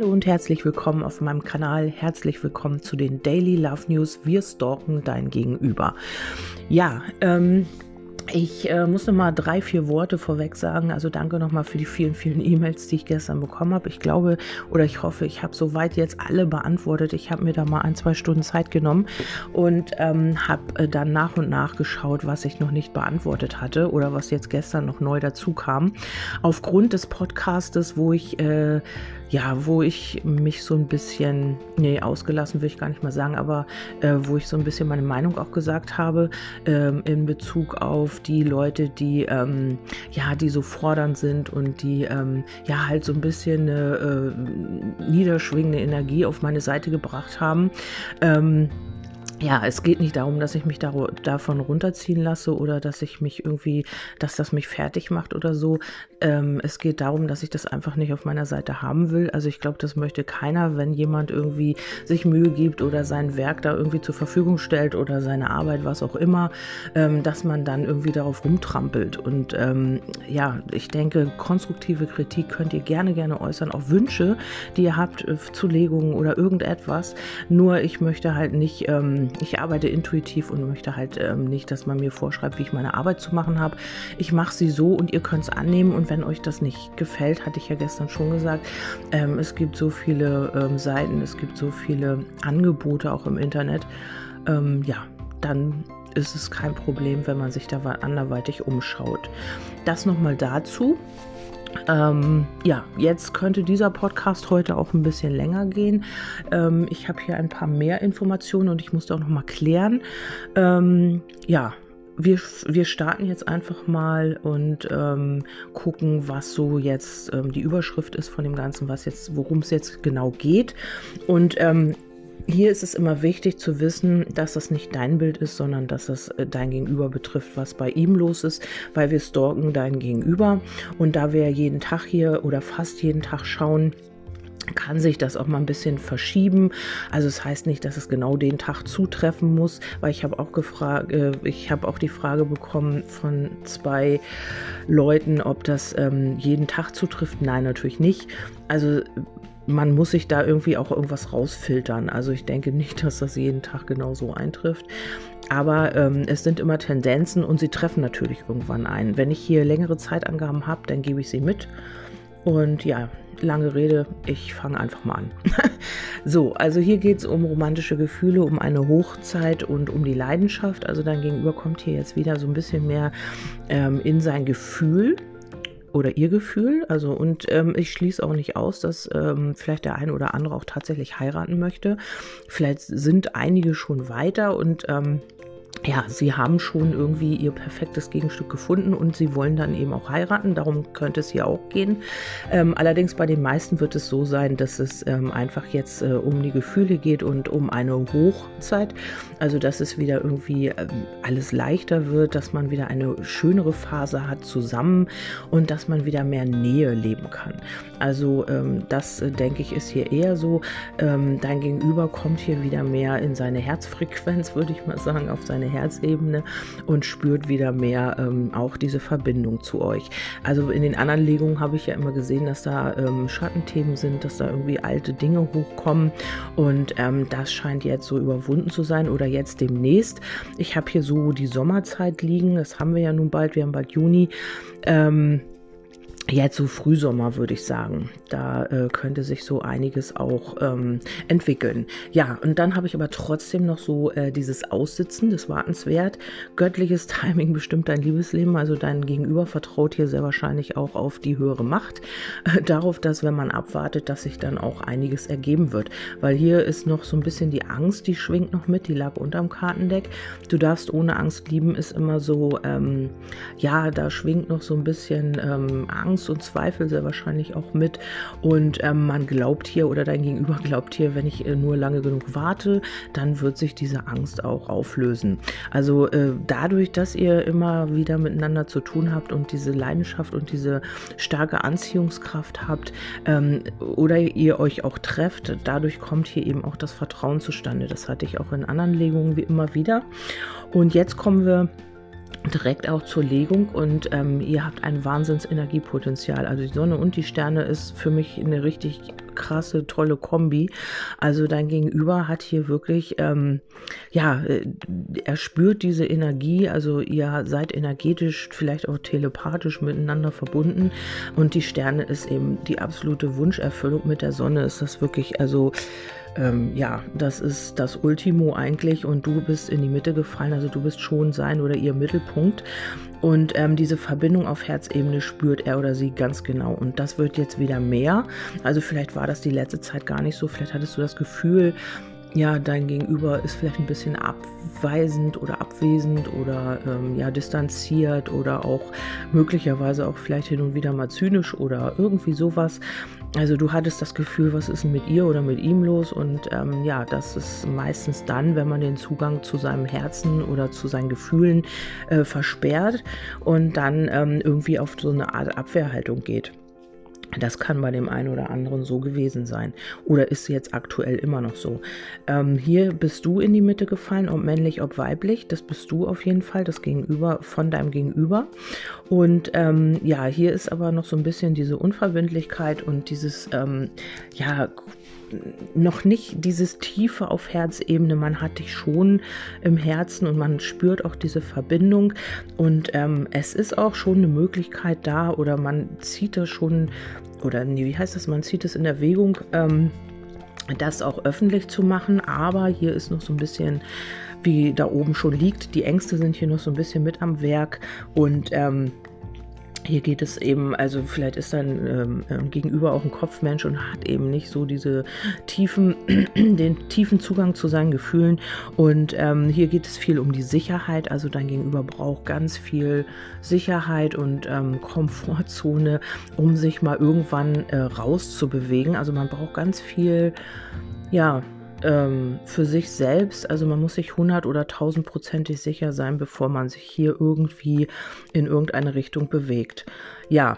Hallo und herzlich willkommen auf meinem Kanal. Herzlich willkommen zu den Daily Love News. Wir stalken dein Gegenüber. Ja, ähm, ich äh, muss noch mal drei, vier Worte vorweg sagen. Also danke nochmal für die vielen, vielen E-Mails, die ich gestern bekommen habe. Ich glaube oder ich hoffe, ich habe soweit jetzt alle beantwortet. Ich habe mir da mal ein, zwei Stunden Zeit genommen und ähm, habe äh, dann nach und nach geschaut, was ich noch nicht beantwortet hatte oder was jetzt gestern noch neu dazu kam. Aufgrund des Podcastes, wo ich äh, ja, wo ich mich so ein bisschen, nee, ausgelassen will ich gar nicht mal sagen, aber äh, wo ich so ein bisschen meine Meinung auch gesagt habe ähm, in Bezug auf die Leute, die ähm, ja, die so fordernd sind und die ähm, ja halt so ein bisschen eine äh, niederschwingende Energie auf meine Seite gebracht haben. Ähm, ja, es geht nicht darum, dass ich mich da, davon runterziehen lasse oder dass ich mich irgendwie, dass das mich fertig macht oder so. Ähm, es geht darum, dass ich das einfach nicht auf meiner Seite haben will. Also ich glaube, das möchte keiner, wenn jemand irgendwie sich Mühe gibt oder sein Werk da irgendwie zur Verfügung stellt oder seine Arbeit, was auch immer, ähm, dass man dann irgendwie darauf rumtrampelt. Und ähm, ja, ich denke, konstruktive Kritik könnt ihr gerne, gerne äußern, auch Wünsche, die ihr habt, äh, Zulegungen oder irgendetwas. Nur ich möchte halt nicht ähm, ich arbeite intuitiv und möchte halt ähm, nicht, dass man mir vorschreibt, wie ich meine Arbeit zu machen habe. Ich mache sie so und ihr könnt es annehmen. Und wenn euch das nicht gefällt, hatte ich ja gestern schon gesagt, ähm, es gibt so viele ähm, Seiten, es gibt so viele Angebote auch im Internet. Ähm, ja, dann ist es kein Problem, wenn man sich da anderweitig umschaut. Das nochmal dazu. Ähm, ja, jetzt könnte dieser Podcast heute auch ein bisschen länger gehen. Ähm, ich habe hier ein paar mehr Informationen und ich musste auch noch mal klären. Ähm, ja, wir, wir starten jetzt einfach mal und ähm, gucken, was so jetzt ähm, die Überschrift ist von dem Ganzen, was jetzt, worum es jetzt genau geht. Und ähm, hier ist es immer wichtig zu wissen, dass das nicht dein Bild ist, sondern dass es äh, dein Gegenüber betrifft, was bei ihm los ist, weil wir stalken dein Gegenüber. Und da wir jeden Tag hier oder fast jeden Tag schauen, kann sich das auch mal ein bisschen verschieben. Also es das heißt nicht, dass es genau den Tag zutreffen muss, weil ich habe auch gefragt, äh, ich habe auch die Frage bekommen von zwei Leuten, ob das ähm, jeden Tag zutrifft. Nein, natürlich nicht. Also man muss sich da irgendwie auch irgendwas rausfiltern. Also ich denke nicht, dass das jeden Tag genau so eintrifft. Aber ähm, es sind immer Tendenzen und sie treffen natürlich irgendwann ein. Wenn ich hier längere Zeitangaben habe, dann gebe ich sie mit. Und ja, lange Rede, ich fange einfach mal an. so, also hier geht es um romantische Gefühle, um eine Hochzeit und um die Leidenschaft. Also dein Gegenüber kommt hier jetzt wieder so ein bisschen mehr ähm, in sein Gefühl oder ihr Gefühl. Also und ähm, ich schließe auch nicht aus, dass ähm, vielleicht der eine oder andere auch tatsächlich heiraten möchte. Vielleicht sind einige schon weiter und ähm, ja, sie haben schon irgendwie ihr perfektes Gegenstück gefunden und sie wollen dann eben auch heiraten. Darum könnte es hier auch gehen. Ähm, allerdings bei den meisten wird es so sein, dass es ähm, einfach jetzt äh, um die Gefühle geht und um eine Hochzeit. Also, dass es wieder irgendwie ähm, alles leichter wird, dass man wieder eine schönere Phase hat zusammen und dass man wieder mehr Nähe leben kann. Also, ähm, das äh, denke ich ist hier eher so. Ähm, dein Gegenüber kommt hier wieder mehr in seine Herzfrequenz, würde ich mal sagen, auf seine Herzebene und spürt wieder mehr ähm, auch diese Verbindung zu euch. Also in den anderen Legungen habe ich ja immer gesehen, dass da ähm, Schattenthemen sind, dass da irgendwie alte Dinge hochkommen und ähm, das scheint jetzt so überwunden zu sein oder jetzt demnächst. Ich habe hier so die Sommerzeit liegen, das haben wir ja nun bald, wir haben bald Juni. Ähm, Jetzt so Frühsommer würde ich sagen. Da äh, könnte sich so einiges auch ähm, entwickeln. Ja, und dann habe ich aber trotzdem noch so äh, dieses Aussitzen, das Wartenswert. Göttliches Timing bestimmt dein Liebesleben. Also dein Gegenüber vertraut hier sehr wahrscheinlich auch auf die höhere Macht. Äh, darauf, dass wenn man abwartet, dass sich dann auch einiges ergeben wird. Weil hier ist noch so ein bisschen die Angst, die schwingt noch mit, die lag unterm Kartendeck. Du darfst ohne Angst lieben, ist immer so, ähm, ja, da schwingt noch so ein bisschen ähm, Angst Angst und Zweifel sehr wahrscheinlich auch mit. Und ähm, man glaubt hier oder dein Gegenüber glaubt hier, wenn ich äh, nur lange genug warte, dann wird sich diese Angst auch auflösen. Also äh, dadurch, dass ihr immer wieder miteinander zu tun habt und diese Leidenschaft und diese starke Anziehungskraft habt ähm, oder ihr euch auch trefft, dadurch kommt hier eben auch das Vertrauen zustande. Das hatte ich auch in anderen Legungen wie immer wieder. Und jetzt kommen wir direkt auch zur Legung und ähm, ihr habt ein Wahnsinnsenergiepotenzial. Also die Sonne und die Sterne ist für mich eine richtig krasse, tolle Kombi. Also dein Gegenüber hat hier wirklich, ähm, ja, äh, er spürt diese Energie, also ihr seid energetisch, vielleicht auch telepathisch miteinander verbunden und die Sterne ist eben die absolute Wunscherfüllung. Mit der Sonne ist das wirklich, also ähm, ja, das ist das Ultimo eigentlich und du bist in die Mitte gefallen, also du bist schon sein oder ihr Mittelpunkt. Und ähm, diese Verbindung auf Herzebene spürt er oder sie ganz genau. Und das wird jetzt wieder mehr. Also vielleicht war das die letzte Zeit gar nicht so. Vielleicht hattest du das Gefühl, ja, dein Gegenüber ist vielleicht ein bisschen abweisend oder abwesend oder ähm, ja, distanziert oder auch möglicherweise auch vielleicht hin und wieder mal zynisch oder irgendwie sowas. Also du hattest das Gefühl, was ist mit ihr oder mit ihm los? Und ähm, ja, das ist meistens dann, wenn man den Zugang zu seinem Herzen oder zu seinen Gefühlen äh, versperrt und dann ähm, irgendwie auf so eine Art Abwehrhaltung geht. Das kann bei dem einen oder anderen so gewesen sein oder ist jetzt aktuell immer noch so. Ähm, hier bist du in die Mitte gefallen, ob männlich, ob weiblich. Das bist du auf jeden Fall, das Gegenüber von deinem Gegenüber. Und ähm, ja, hier ist aber noch so ein bisschen diese Unverbindlichkeit und dieses ähm, ja noch nicht dieses Tiefe auf Herzebene. Man hat dich schon im Herzen und man spürt auch diese Verbindung. Und ähm, es ist auch schon eine Möglichkeit da oder man zieht das schon, oder nee, wie heißt das, man zieht es in Erwägung, ähm, das auch öffentlich zu machen. Aber hier ist noch so ein bisschen wie da oben schon liegt. Die Ängste sind hier noch so ein bisschen mit am Werk und ähm, hier geht es eben, also vielleicht ist dann ähm, ähm, gegenüber auch ein Kopfmensch und hat eben nicht so diese tiefen, den tiefen Zugang zu seinen Gefühlen. Und ähm, hier geht es viel um die Sicherheit. Also dein Gegenüber braucht ganz viel Sicherheit und ähm, Komfortzone, um sich mal irgendwann äh, rauszubewegen. Also man braucht ganz viel, ja, ähm, für sich selbst, also man muss sich 100 oder 1000prozentig sicher sein, bevor man sich hier irgendwie in irgendeine Richtung bewegt. Ja,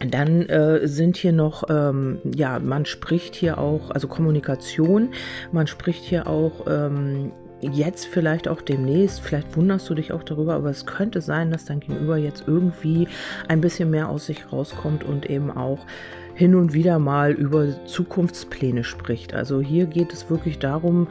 dann äh, sind hier noch, ähm, ja, man spricht hier auch, also Kommunikation, man spricht hier auch ähm, jetzt vielleicht auch demnächst, vielleicht wunderst du dich auch darüber, aber es könnte sein, dass dein Gegenüber jetzt irgendwie ein bisschen mehr aus sich rauskommt und eben auch hin und wieder mal über Zukunftspläne spricht. Also hier geht es wirklich darum,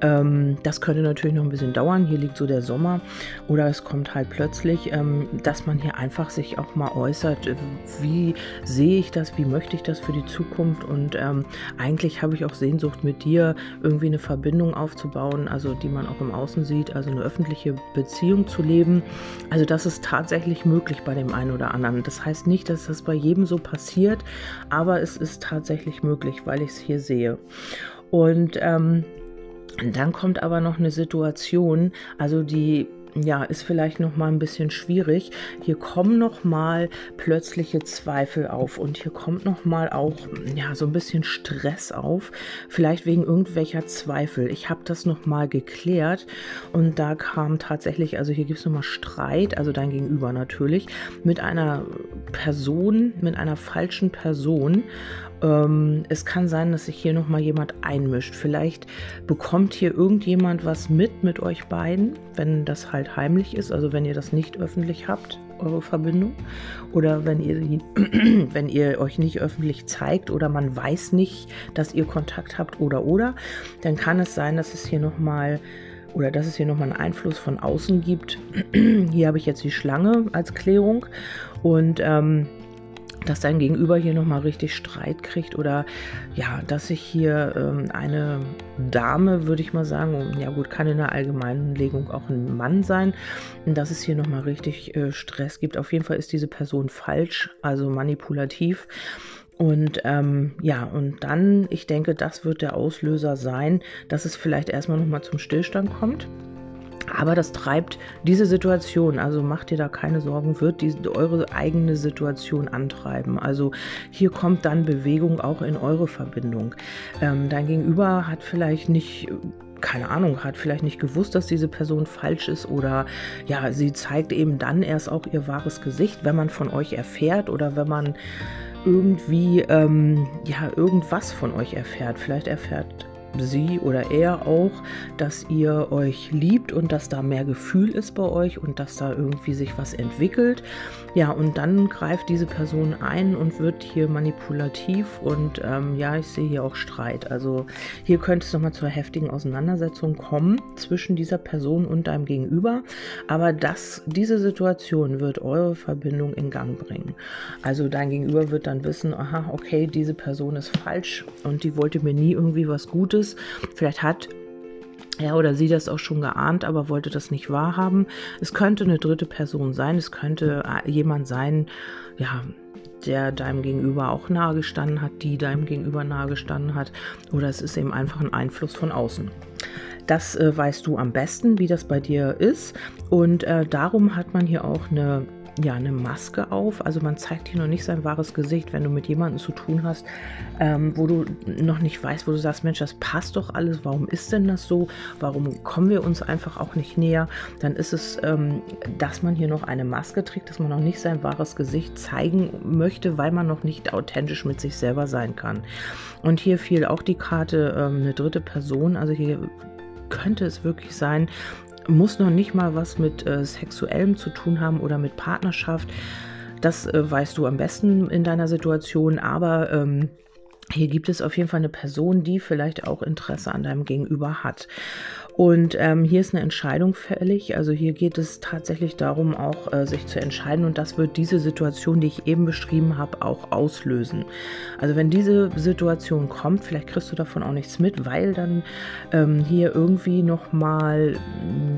ähm, das könnte natürlich noch ein bisschen dauern. Hier liegt so der Sommer oder es kommt halt plötzlich, ähm, dass man hier einfach sich auch mal äußert, äh, wie sehe ich das, wie möchte ich das für die Zukunft und ähm, eigentlich habe ich auch Sehnsucht mit dir irgendwie eine Verbindung aufzubauen, also die man auch im Außen sieht, also eine öffentliche Beziehung zu leben. Also das ist tatsächlich möglich bei dem einen oder anderen. Das heißt nicht, dass das bei jedem so passiert, aber es ist tatsächlich möglich, weil ich es hier sehe. Und ähm, dann kommt aber noch eine Situation, also die ja, ist vielleicht noch mal ein bisschen schwierig. Hier kommen noch mal plötzliche Zweifel auf und hier kommt noch mal auch ja so ein bisschen Stress auf, vielleicht wegen irgendwelcher Zweifel. Ich habe das noch mal geklärt und da kam tatsächlich, also hier gibt es noch mal Streit, also dein Gegenüber natürlich mit einer Person, mit einer falschen Person ähm, es kann sein, dass sich hier noch mal jemand einmischt. Vielleicht bekommt hier irgendjemand was mit mit euch beiden, wenn das halt heimlich ist, also wenn ihr das nicht öffentlich habt, eure Verbindung. Oder wenn ihr, wenn ihr euch nicht öffentlich zeigt oder man weiß nicht, dass ihr Kontakt habt oder oder, dann kann es sein, dass es hier noch mal oder dass es hier nochmal einen Einfluss von außen gibt. hier habe ich jetzt die Schlange als Klärung und ähm, dass dein Gegenüber hier nochmal richtig Streit kriegt oder ja, dass sich hier ähm, eine Dame, würde ich mal sagen, ja gut, kann in der allgemeinen Legung auch ein Mann sein, dass es hier nochmal richtig äh, Stress gibt. Auf jeden Fall ist diese Person falsch, also manipulativ. Und ähm, ja, und dann, ich denke, das wird der Auslöser sein, dass es vielleicht erstmal nochmal zum Stillstand kommt. Aber das treibt diese Situation, also macht ihr da keine Sorgen, wird die, eure eigene Situation antreiben. Also hier kommt dann Bewegung auch in eure Verbindung. Ähm, dein Gegenüber hat vielleicht nicht keine Ahnung, hat vielleicht nicht gewusst, dass diese Person falsch ist oder ja, sie zeigt eben dann erst auch ihr wahres Gesicht, wenn man von euch erfährt oder wenn man irgendwie ähm, ja irgendwas von euch erfährt. Vielleicht erfährt sie oder er auch, dass ihr euch liebt und dass da mehr Gefühl ist bei euch und dass da irgendwie sich was entwickelt. Ja, und dann greift diese Person ein und wird hier manipulativ und ähm, ja, ich sehe hier auch Streit. Also hier könnte es nochmal zur heftigen Auseinandersetzung kommen zwischen dieser Person und deinem Gegenüber. Aber das, diese Situation wird eure Verbindung in Gang bringen. Also dein Gegenüber wird dann wissen, aha, okay, diese Person ist falsch und die wollte mir nie irgendwie was Gutes. Vielleicht hat er oder sie das auch schon geahnt, aber wollte das nicht wahrhaben. Es könnte eine dritte Person sein, es könnte äh, jemand sein, ja, der deinem Gegenüber auch nahe gestanden hat, die deinem Gegenüber nahe gestanden hat, oder es ist eben einfach ein Einfluss von außen. Das äh, weißt du am besten, wie das bei dir ist. Und äh, darum hat man hier auch eine ja, eine Maske auf. Also man zeigt hier noch nicht sein wahres Gesicht, wenn du mit jemandem zu tun hast, ähm, wo du noch nicht weißt, wo du sagst, Mensch, das passt doch alles, warum ist denn das so? Warum kommen wir uns einfach auch nicht näher? Dann ist es, ähm, dass man hier noch eine Maske trägt, dass man noch nicht sein wahres Gesicht zeigen möchte, weil man noch nicht authentisch mit sich selber sein kann. Und hier fiel auch die Karte ähm, eine dritte Person. Also hier könnte es wirklich sein, muss noch nicht mal was mit äh, Sexuellem zu tun haben oder mit Partnerschaft. Das äh, weißt du am besten in deiner Situation, aber ähm, hier gibt es auf jeden Fall eine Person, die vielleicht auch Interesse an deinem Gegenüber hat. Und ähm, hier ist eine Entscheidung fällig. Also hier geht es tatsächlich darum, auch äh, sich zu entscheiden. Und das wird diese Situation, die ich eben beschrieben habe, auch auslösen. Also wenn diese Situation kommt, vielleicht kriegst du davon auch nichts mit, weil dann ähm, hier irgendwie nochmal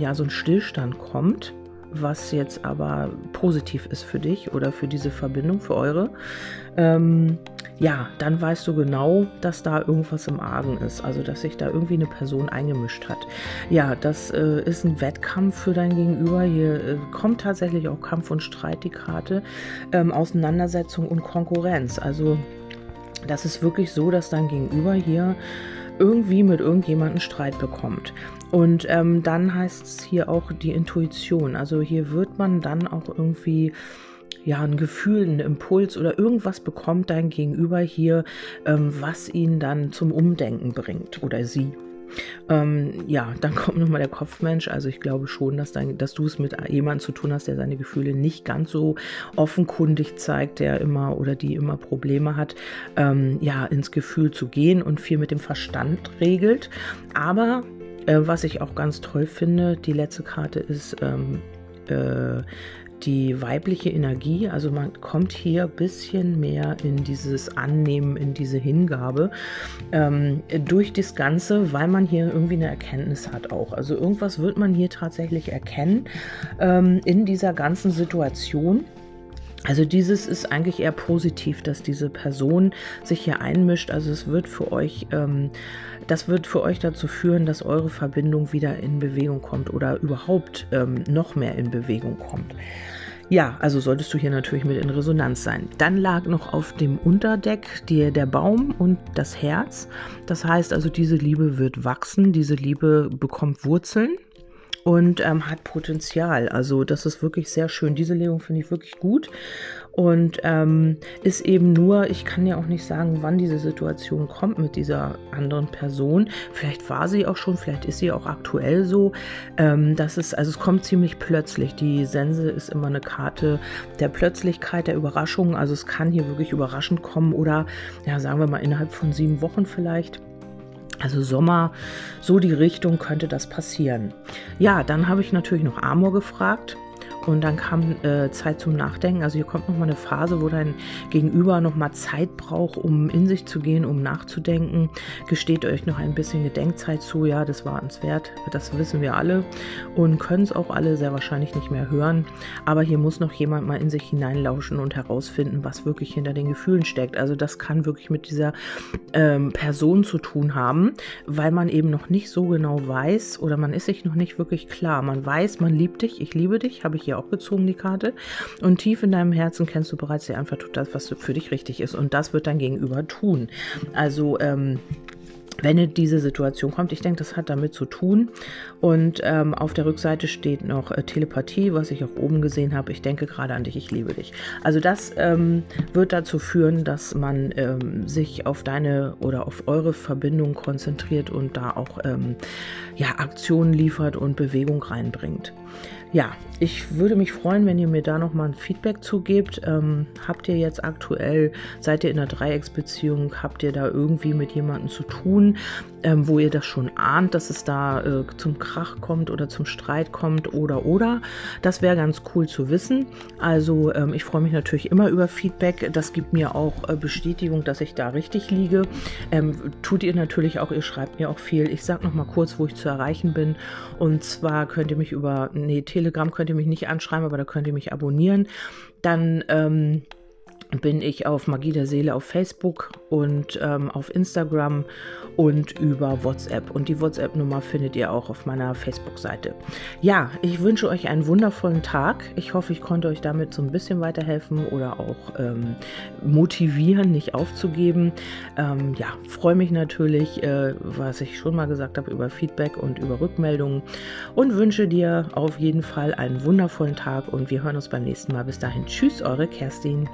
ja, so ein Stillstand kommt was jetzt aber positiv ist für dich oder für diese Verbindung, für eure, ähm, ja, dann weißt du genau, dass da irgendwas im Argen ist, also dass sich da irgendwie eine Person eingemischt hat. Ja, das äh, ist ein Wettkampf für dein Gegenüber. Hier äh, kommt tatsächlich auch Kampf und Streit die Karte, ähm, Auseinandersetzung und Konkurrenz. Also das ist wirklich so, dass dein Gegenüber hier irgendwie mit irgendjemandem Streit bekommt. Und ähm, dann heißt es hier auch die Intuition. Also hier wird man dann auch irgendwie ja, ein Gefühl, ein Impuls oder irgendwas bekommt dein Gegenüber hier, ähm, was ihn dann zum Umdenken bringt oder sie. Ähm, ja, dann kommt nochmal der Kopfmensch. Also ich glaube schon, dass, dein, dass du es mit jemandem zu tun hast, der seine Gefühle nicht ganz so offenkundig zeigt, der immer oder die immer Probleme hat, ähm, ja, ins Gefühl zu gehen und viel mit dem Verstand regelt. Aber äh, was ich auch ganz toll finde, die letzte Karte ist ähm, äh, die weibliche Energie. Also man kommt hier ein bisschen mehr in dieses Annehmen, in diese Hingabe ähm, durch das Ganze, weil man hier irgendwie eine Erkenntnis hat auch. Also irgendwas wird man hier tatsächlich erkennen ähm, in dieser ganzen Situation. Also dieses ist eigentlich eher positiv, dass diese Person sich hier einmischt. Also es wird für euch, ähm, das wird für euch dazu führen, dass eure Verbindung wieder in Bewegung kommt oder überhaupt ähm, noch mehr in Bewegung kommt. Ja, also solltest du hier natürlich mit in Resonanz sein. Dann lag noch auf dem Unterdeck die, der Baum und das Herz. Das heißt also, diese Liebe wird wachsen, diese Liebe bekommt Wurzeln und ähm, hat Potenzial. Also das ist wirklich sehr schön. Diese Legung finde ich wirklich gut und ähm, ist eben nur, ich kann ja auch nicht sagen, wann diese Situation kommt mit dieser anderen Person. Vielleicht war sie auch schon, vielleicht ist sie auch aktuell so. Ähm, das ist, also es kommt ziemlich plötzlich. Die Sense ist immer eine Karte der Plötzlichkeit, der Überraschung. Also es kann hier wirklich überraschend kommen oder ja, sagen wir mal innerhalb von sieben Wochen vielleicht. Also Sommer, so die Richtung könnte das passieren. Ja, dann habe ich natürlich noch Amor gefragt. Und dann kam äh, Zeit zum Nachdenken. Also hier kommt nochmal eine Phase, wo dein Gegenüber nochmal Zeit braucht, um in sich zu gehen, um nachzudenken. Gesteht euch noch ein bisschen Gedenkzeit zu. Ja, das war uns wert. Das wissen wir alle und können es auch alle sehr wahrscheinlich nicht mehr hören. Aber hier muss noch jemand mal in sich hineinlauschen und herausfinden, was wirklich hinter den Gefühlen steckt. Also das kann wirklich mit dieser ähm, Person zu tun haben, weil man eben noch nicht so genau weiß oder man ist sich noch nicht wirklich klar. Man weiß, man liebt dich, ich liebe dich, habe ich auch gezogen, die Karte. Und tief in deinem Herzen kennst du bereits, der einfach tut das, was für dich richtig ist. Und das wird dein Gegenüber tun. Also, ähm, wenn diese Situation kommt. Ich denke, das hat damit zu tun. Und ähm, auf der Rückseite steht noch äh, Telepathie, was ich auch oben gesehen habe. Ich denke gerade an dich, ich liebe dich. Also das ähm, wird dazu führen, dass man ähm, sich auf deine oder auf eure Verbindung konzentriert und da auch ähm, ja, Aktionen liefert und Bewegung reinbringt. Ja, ich würde mich freuen, wenn ihr mir da nochmal ein Feedback zugebt. Ähm, habt ihr jetzt aktuell, seid ihr in einer Dreiecksbeziehung, habt ihr da irgendwie mit jemandem zu tun, ähm, wo ihr das schon ahnt, dass es da äh, zum Krach kommt oder zum Streit kommt oder oder. Das wäre ganz cool zu wissen. Also ähm, ich freue mich natürlich immer über Feedback. Das gibt mir auch äh, Bestätigung, dass ich da richtig liege. Ähm, tut ihr natürlich auch, ihr schreibt mir auch viel. Ich sage nochmal kurz, wo ich zu erreichen bin. Und zwar könnt ihr mich über, nee, Telegram könnt ihr mich nicht anschreiben, aber da könnt ihr mich abonnieren. Dann ähm, bin ich auf Magie der Seele auf Facebook und ähm, auf Instagram und über WhatsApp. Und die WhatsApp-Nummer findet ihr auch auf meiner Facebook-Seite. Ja, ich wünsche euch einen wundervollen Tag. Ich hoffe, ich konnte euch damit so ein bisschen weiterhelfen oder auch ähm, motivieren, nicht aufzugeben. Ähm, ja, freue mich natürlich, äh, was ich schon mal gesagt habe, über Feedback und über Rückmeldungen und wünsche dir auf jeden Fall einen wundervollen Tag und wir hören uns beim nächsten Mal. Bis dahin, tschüss, eure Kerstin.